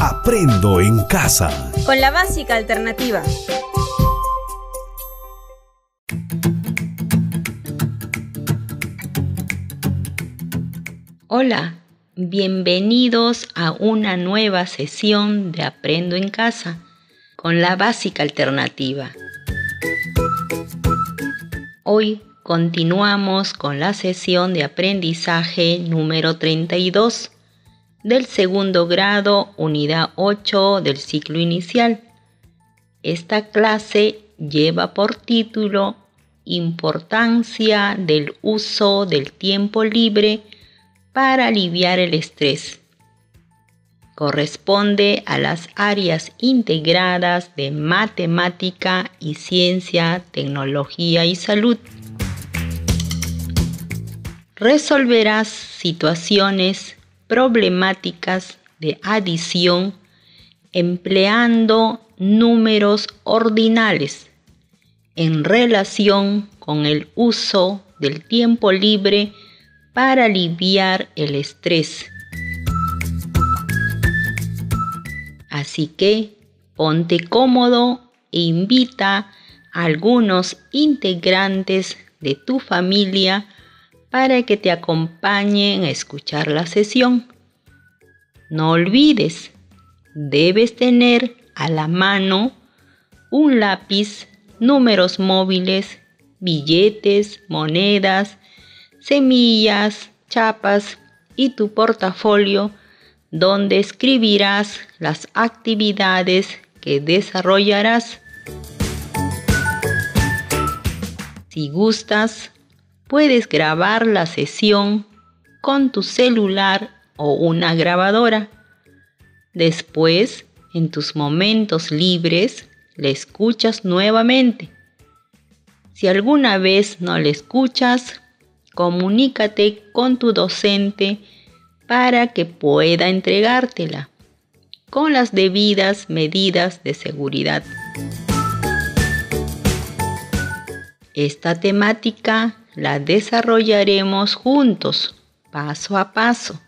Aprendo en casa. Con la básica alternativa. Hola, bienvenidos a una nueva sesión de Aprendo en casa con la básica alternativa. Hoy continuamos con la sesión de aprendizaje número 32 del segundo grado, unidad 8 del ciclo inicial. Esta clase lleva por título Importancia del uso del tiempo libre para aliviar el estrés. Corresponde a las áreas integradas de matemática y ciencia, tecnología y salud. Resolverás situaciones problemáticas de adición empleando números ordinales en relación con el uso del tiempo libre para aliviar el estrés. Así que ponte cómodo e invita a algunos integrantes de tu familia para que te acompañen a escuchar la sesión. No olvides, debes tener a la mano un lápiz, números móviles, billetes, monedas, semillas, chapas y tu portafolio donde escribirás las actividades que desarrollarás. Si gustas, puedes grabar la sesión con tu celular o una grabadora. Después, en tus momentos libres, le escuchas nuevamente. Si alguna vez no le escuchas, comunícate con tu docente para que pueda entregártela con las debidas medidas de seguridad. Esta temática la desarrollaremos juntos, paso a paso.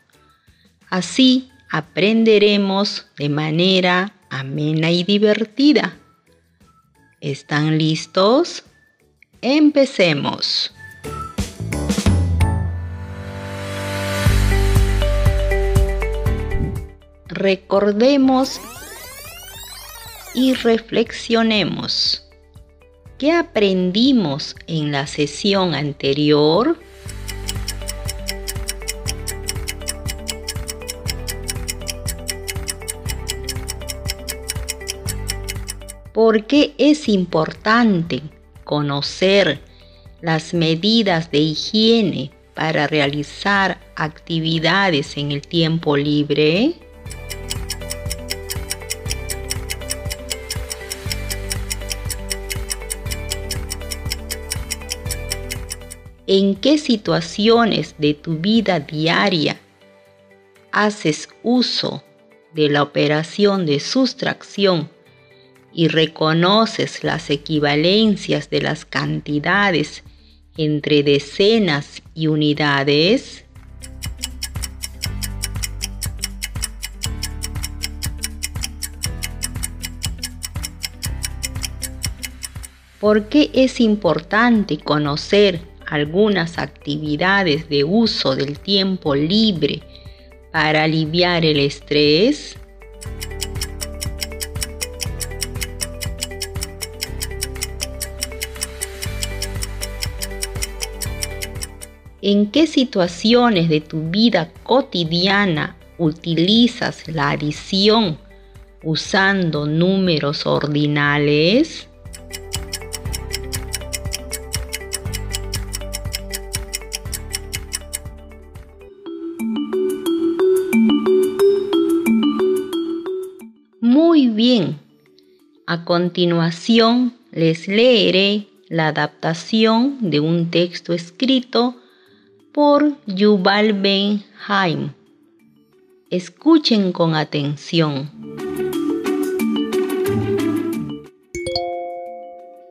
Así aprenderemos de manera amena y divertida. ¿Están listos? Empecemos. Recordemos y reflexionemos. ¿Qué aprendimos en la sesión anterior? ¿Por qué es importante conocer las medidas de higiene para realizar actividades en el tiempo libre? en qué situaciones de tu vida diaria haces uso de la operación de sustracción y reconoces las equivalencias de las cantidades entre decenas y unidades? ¿Por qué es importante conocer algunas actividades de uso del tiempo libre para aliviar el estrés? ¿En qué situaciones de tu vida cotidiana utilizas la adición usando números ordinales? Muy bien. A continuación les leeré la adaptación de un texto escrito por Yuval Ben Haim. Escuchen con atención.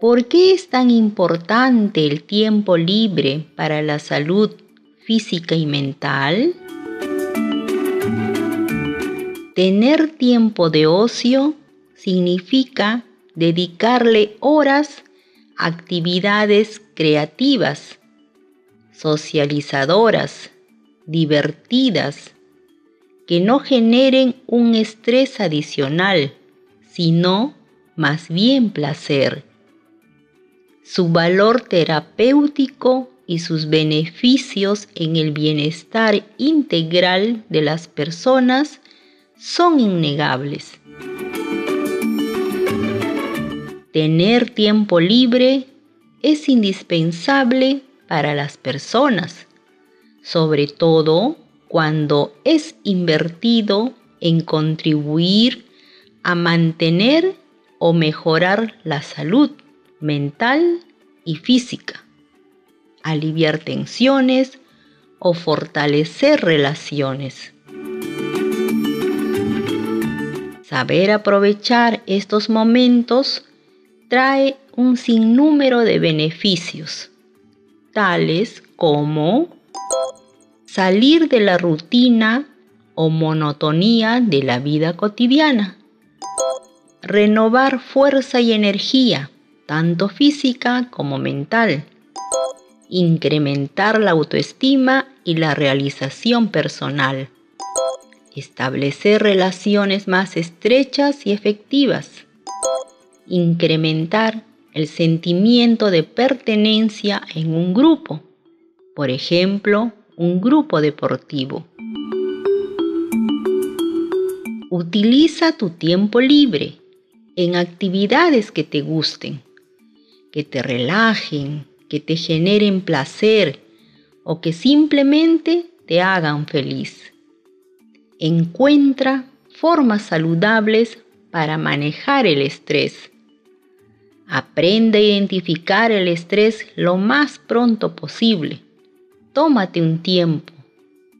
¿Por qué es tan importante el tiempo libre para la salud física y mental? Tener tiempo de ocio significa dedicarle horas a actividades creativas, socializadoras, divertidas, que no generen un estrés adicional, sino más bien placer. Su valor terapéutico y sus beneficios en el bienestar integral de las personas son innegables. Tener tiempo libre es indispensable para las personas, sobre todo cuando es invertido en contribuir a mantener o mejorar la salud mental y física, aliviar tensiones o fortalecer relaciones. Saber aprovechar estos momentos trae un sinnúmero de beneficios, tales como salir de la rutina o monotonía de la vida cotidiana, renovar fuerza y energía, tanto física como mental, incrementar la autoestima y la realización personal, establecer relaciones más estrechas y efectivas, incrementar el sentimiento de pertenencia en un grupo, por ejemplo, un grupo deportivo. Utiliza tu tiempo libre en actividades que te gusten, que te relajen, que te generen placer o que simplemente te hagan feliz. Encuentra formas saludables para manejar el estrés. Aprende a identificar el estrés lo más pronto posible. Tómate un tiempo.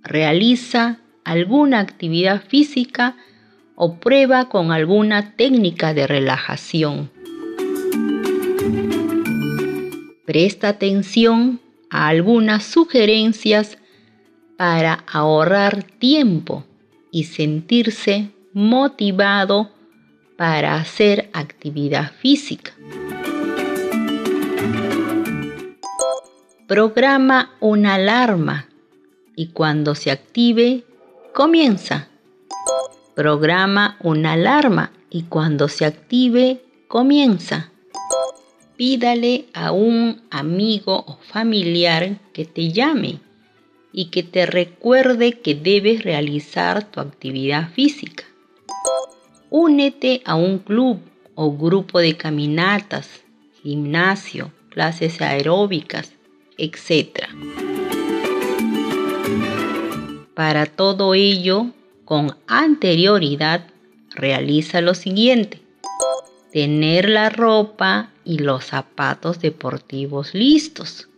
Realiza alguna actividad física o prueba con alguna técnica de relajación. Presta atención a algunas sugerencias para ahorrar tiempo y sentirse motivado para hacer actividad física. Programa una alarma y cuando se active, comienza. Programa una alarma y cuando se active, comienza. Pídale a un amigo o familiar que te llame y que te recuerde que debes realizar tu actividad física. Únete a un club o grupo de caminatas, gimnasio, clases aeróbicas, etc. Para todo ello, con anterioridad, realiza lo siguiente. Tener la ropa y los zapatos deportivos listos.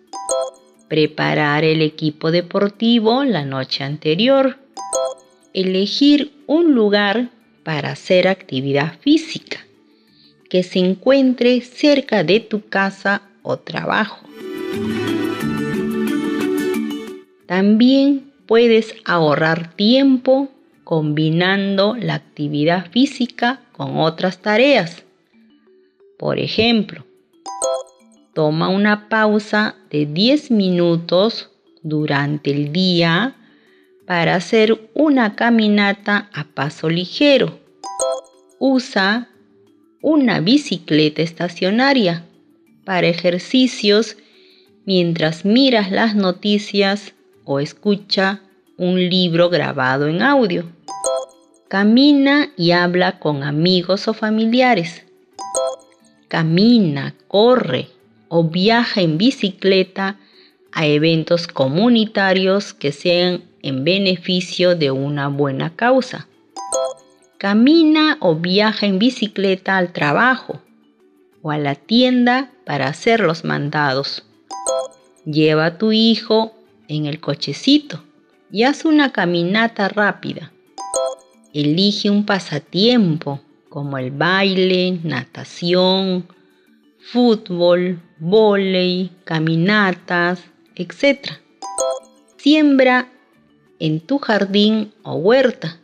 Preparar el equipo deportivo la noche anterior. Elegir un lugar para hacer actividad física que se encuentre cerca de tu casa o trabajo. También puedes ahorrar tiempo combinando la actividad física con otras tareas. Por ejemplo, toma una pausa de 10 minutos durante el día para hacer una caminata a paso ligero. Usa una bicicleta estacionaria para ejercicios mientras miras las noticias o escucha un libro grabado en audio. Camina y habla con amigos o familiares. Camina, corre o viaja en bicicleta a eventos comunitarios que sean en beneficio de una buena causa. Camina o viaja en bicicleta al trabajo o a la tienda para hacer los mandados. Lleva a tu hijo en el cochecito y haz una caminata rápida. Elige un pasatiempo como el baile, natación, fútbol, volei, caminatas, etc. Siembra en tu jardín o huerta.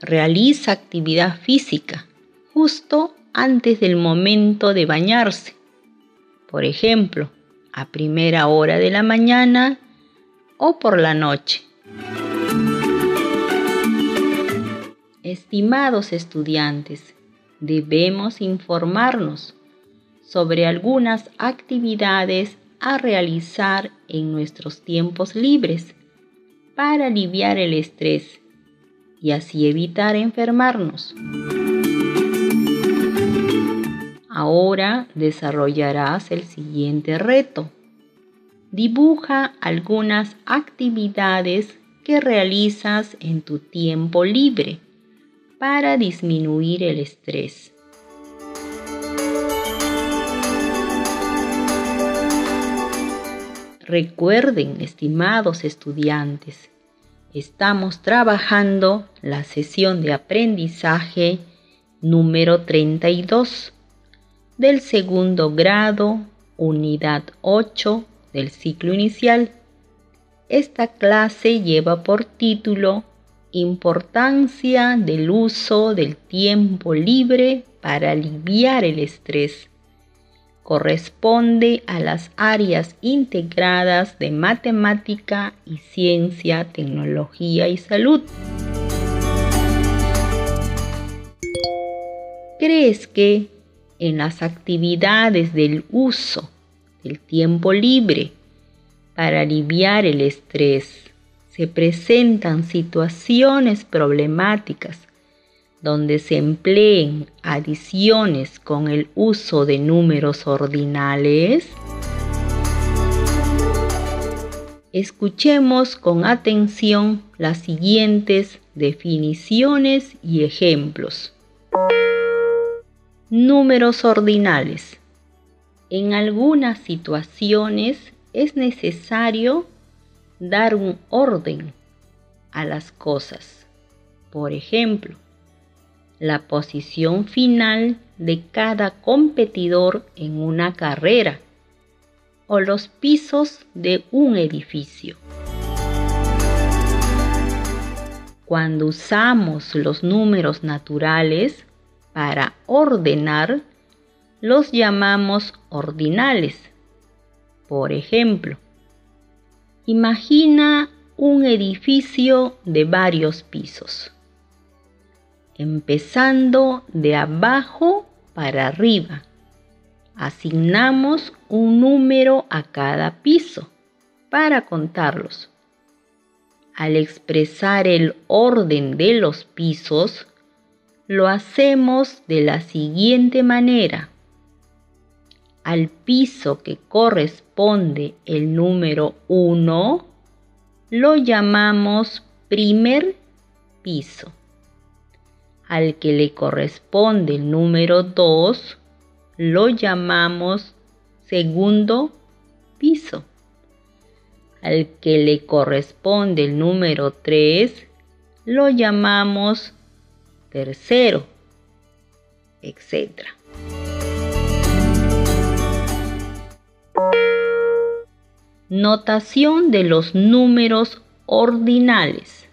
realiza actividad física justo antes del momento de bañarse. Por ejemplo, a primera hora de la mañana o por la noche. Estimados estudiantes, debemos informarnos sobre algunas actividades a realizar en nuestros tiempos libres para aliviar el estrés y así evitar enfermarnos. Ahora desarrollarás el siguiente reto. Dibuja algunas actividades que realizas en tu tiempo libre para disminuir el estrés. Recuerden, estimados estudiantes, estamos trabajando la sesión de aprendizaje número 32 del segundo grado, unidad 8 del ciclo inicial. Esta clase lleva por título Importancia del uso del tiempo libre para aliviar el estrés. Corresponde a las áreas integradas de matemática y ciencia, tecnología y salud. ¿Crees que en las actividades del uso del tiempo libre para aliviar el estrés. Se presentan situaciones problemáticas donde se empleen adiciones con el uso de números ordinales. Escuchemos con atención las siguientes definiciones y ejemplos. Números ordinales. En algunas situaciones es necesario dar un orden a las cosas. Por ejemplo, la posición final de cada competidor en una carrera o los pisos de un edificio. Cuando usamos los números naturales, para ordenar los llamamos ordinales. Por ejemplo, imagina un edificio de varios pisos, empezando de abajo para arriba. Asignamos un número a cada piso para contarlos. Al expresar el orden de los pisos, lo hacemos de la siguiente manera. Al piso que corresponde el número 1 lo llamamos primer piso. Al que le corresponde el número 2 lo llamamos segundo piso. Al que le corresponde el número 3 lo llamamos tercero, etc. Notación de los números ordinales.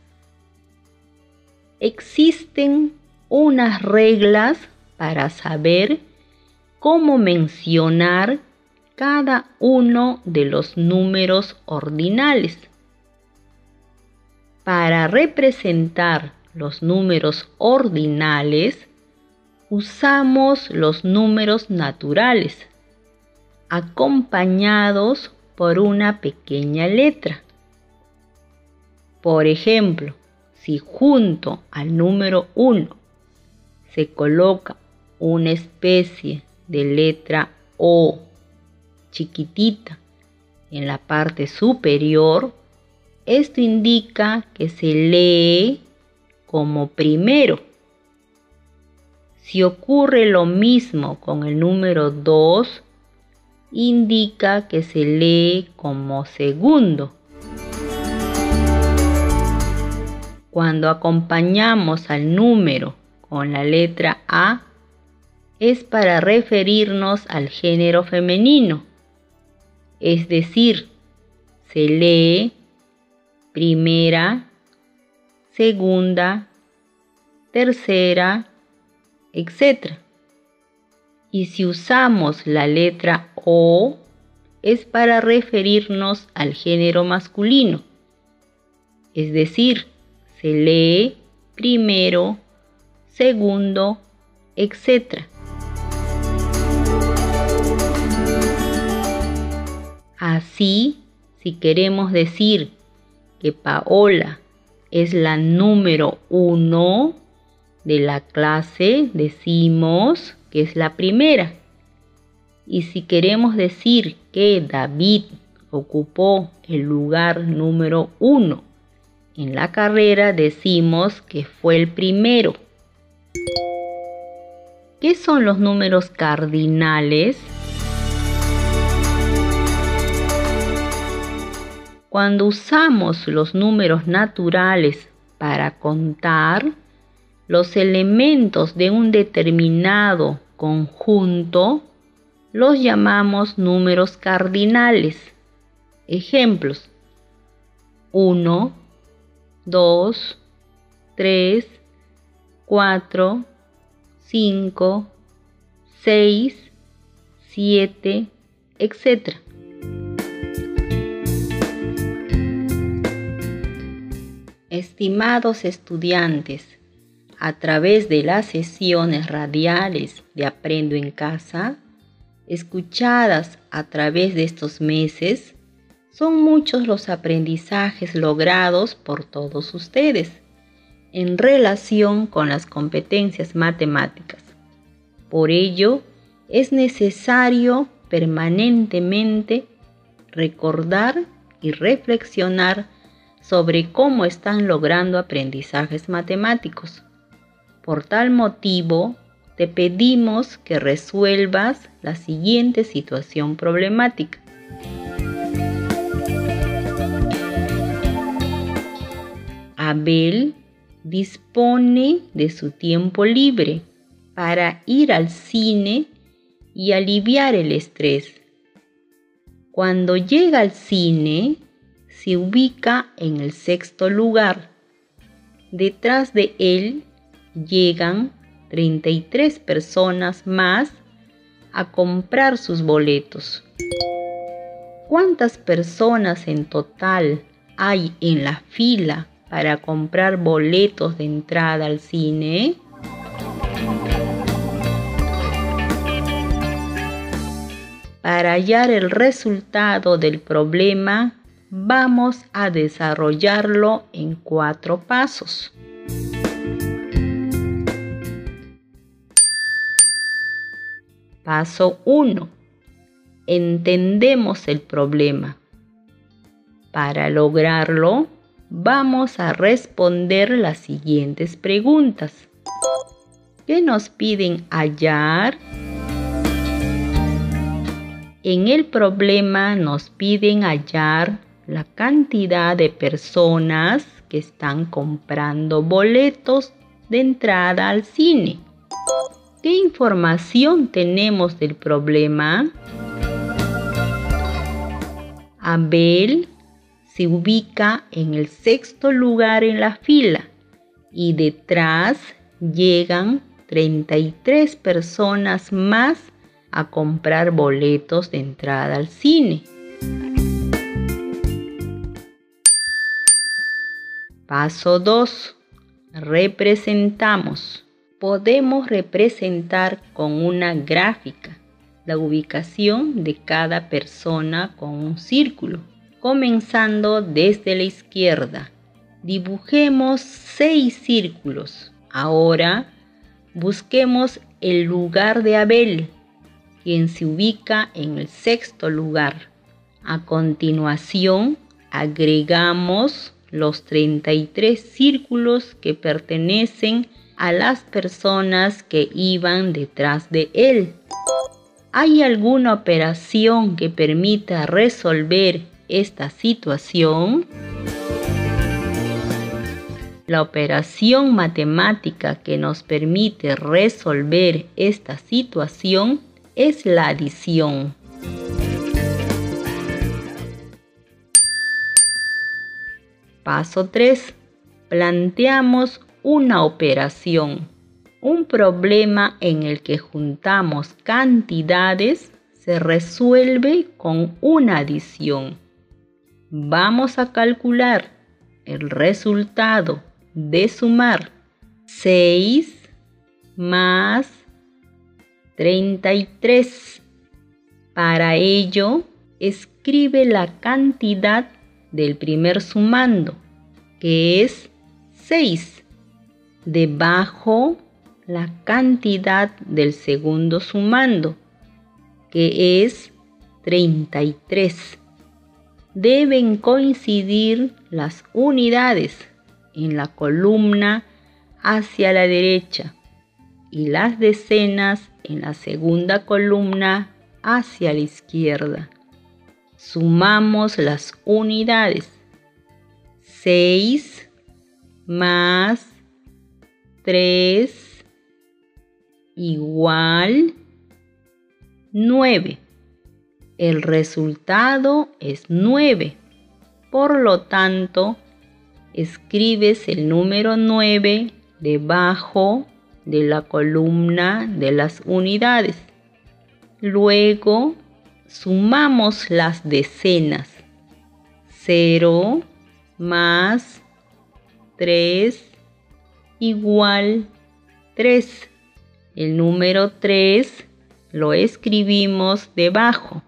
Existen unas reglas para saber cómo mencionar cada uno de los números ordinales. Para representar los números ordinales, usamos los números naturales, acompañados por una pequeña letra. Por ejemplo, si junto al número 1 se coloca una especie de letra O chiquitita en la parte superior, esto indica que se lee como primero. Si ocurre lo mismo con el número 2, indica que se lee como segundo. Cuando acompañamos al número con la letra A, es para referirnos al género femenino, es decir, se lee primera, segunda, tercera, etc. Y si usamos la letra O, es para referirnos al género masculino. Es decir, se lee primero, segundo, etc. Así, si queremos decir que Paola es la número uno de la clase, decimos que es la primera. Y si queremos decir que David ocupó el lugar número uno en la carrera, decimos que fue el primero. ¿Qué son los números cardinales? Cuando usamos los números naturales para contar, los elementos de un determinado conjunto los llamamos números cardinales. Ejemplos. 1, 2, 3, 4, 5, 6, 7, etc. Estimados estudiantes, a través de las sesiones radiales de Aprendo en Casa, escuchadas a través de estos meses, son muchos los aprendizajes logrados por todos ustedes en relación con las competencias matemáticas. Por ello, es necesario permanentemente recordar y reflexionar sobre cómo están logrando aprendizajes matemáticos. Por tal motivo, te pedimos que resuelvas la siguiente situación problemática. Abel dispone de su tiempo libre para ir al cine y aliviar el estrés. Cuando llega al cine, se ubica en el sexto lugar. Detrás de él llegan 33 personas más a comprar sus boletos. ¿Cuántas personas en total hay en la fila para comprar boletos de entrada al cine? Para hallar el resultado del problema, vamos a desarrollarlo en cuatro pasos. Paso 1. Entendemos el problema. Para lograrlo, vamos a responder las siguientes preguntas. ¿Qué nos piden hallar? En el problema nos piden hallar la cantidad de personas que están comprando boletos de entrada al cine. ¿Qué información tenemos del problema? Abel se ubica en el sexto lugar en la fila y detrás llegan 33 personas más a comprar boletos de entrada al cine. Paso 2. Representamos. Podemos representar con una gráfica la ubicación de cada persona con un círculo. Comenzando desde la izquierda, dibujemos seis círculos. Ahora busquemos el lugar de Abel, quien se ubica en el sexto lugar. A continuación, agregamos los 33 círculos que pertenecen a las personas que iban detrás de él. ¿Hay alguna operación que permita resolver esta situación? La operación matemática que nos permite resolver esta situación es la adición. Paso 3. Planteamos una operación, un problema en el que juntamos cantidades se resuelve con una adición. Vamos a calcular el resultado de sumar 6 más 33. Para ello, escribe la cantidad del primer sumando, que es 6. Debajo, la cantidad del segundo sumando, que es 33. Deben coincidir las unidades en la columna hacia la derecha y las decenas en la segunda columna hacia la izquierda. Sumamos las unidades. 6 más 3 igual 9. El resultado es 9. Por lo tanto, escribes el número 9 debajo de la columna de las unidades. Luego sumamos las decenas. 0 más 3 igual 3. El número 3 lo escribimos debajo,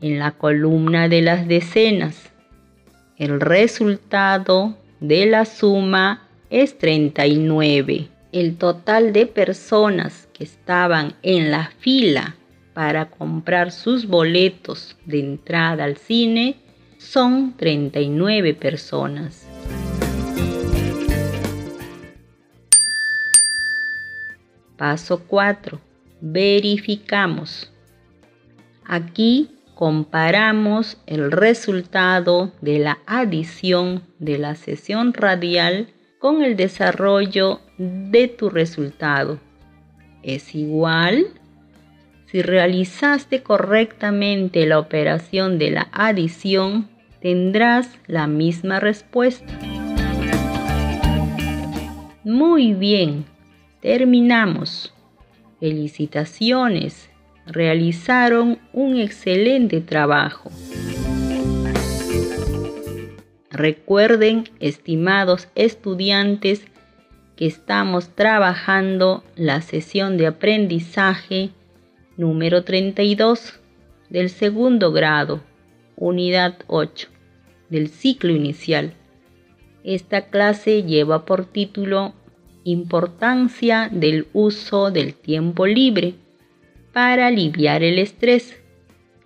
en la columna de las decenas. El resultado de la suma es 39 el total de personas que estaban en la fila para comprar sus boletos de entrada al cine son 39 personas. Paso 4. Verificamos. Aquí comparamos el resultado de la adición de la sesión radial con el desarrollo de tu resultado. Es igual si realizaste correctamente la operación de la adición, tendrás la misma respuesta. Muy bien, terminamos. Felicitaciones, realizaron un excelente trabajo. Recuerden, estimados estudiantes, que estamos trabajando la sesión de aprendizaje número 32 del segundo grado, unidad 8, del ciclo inicial. Esta clase lleva por título Importancia del uso del tiempo libre para aliviar el estrés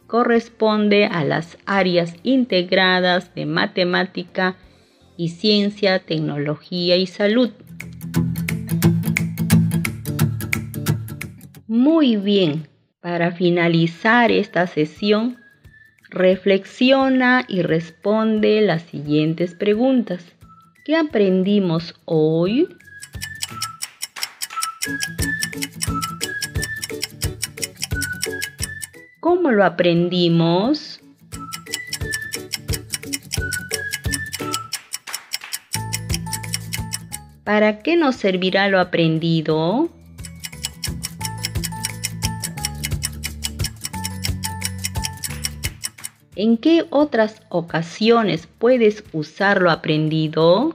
corresponde a las áreas integradas de matemática y ciencia, tecnología y salud. Muy bien, para finalizar esta sesión, reflexiona y responde las siguientes preguntas. ¿Qué aprendimos hoy? ¿Cómo lo aprendimos? ¿Para qué nos servirá lo aprendido? ¿En qué otras ocasiones puedes usar lo aprendido?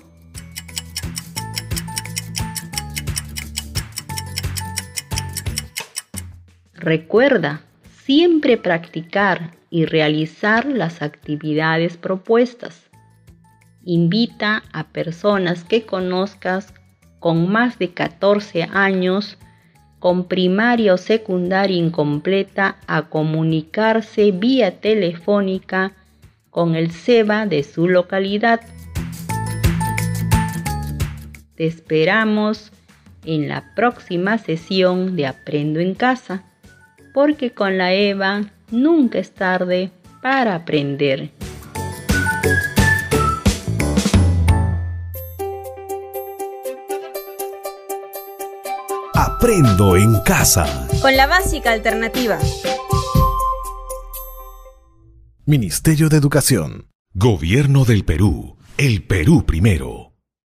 Recuerda, siempre practicar y realizar las actividades propuestas. Invita a personas que conozcas con más de 14 años con primaria o secundaria incompleta a comunicarse vía telefónica con el SEBA de su localidad. Te esperamos en la próxima sesión de Aprendo en Casa porque con la EVA nunca es tarde para aprender. Aprendo en casa. Con la básica alternativa. Ministerio de Educación. Gobierno del Perú. El Perú primero.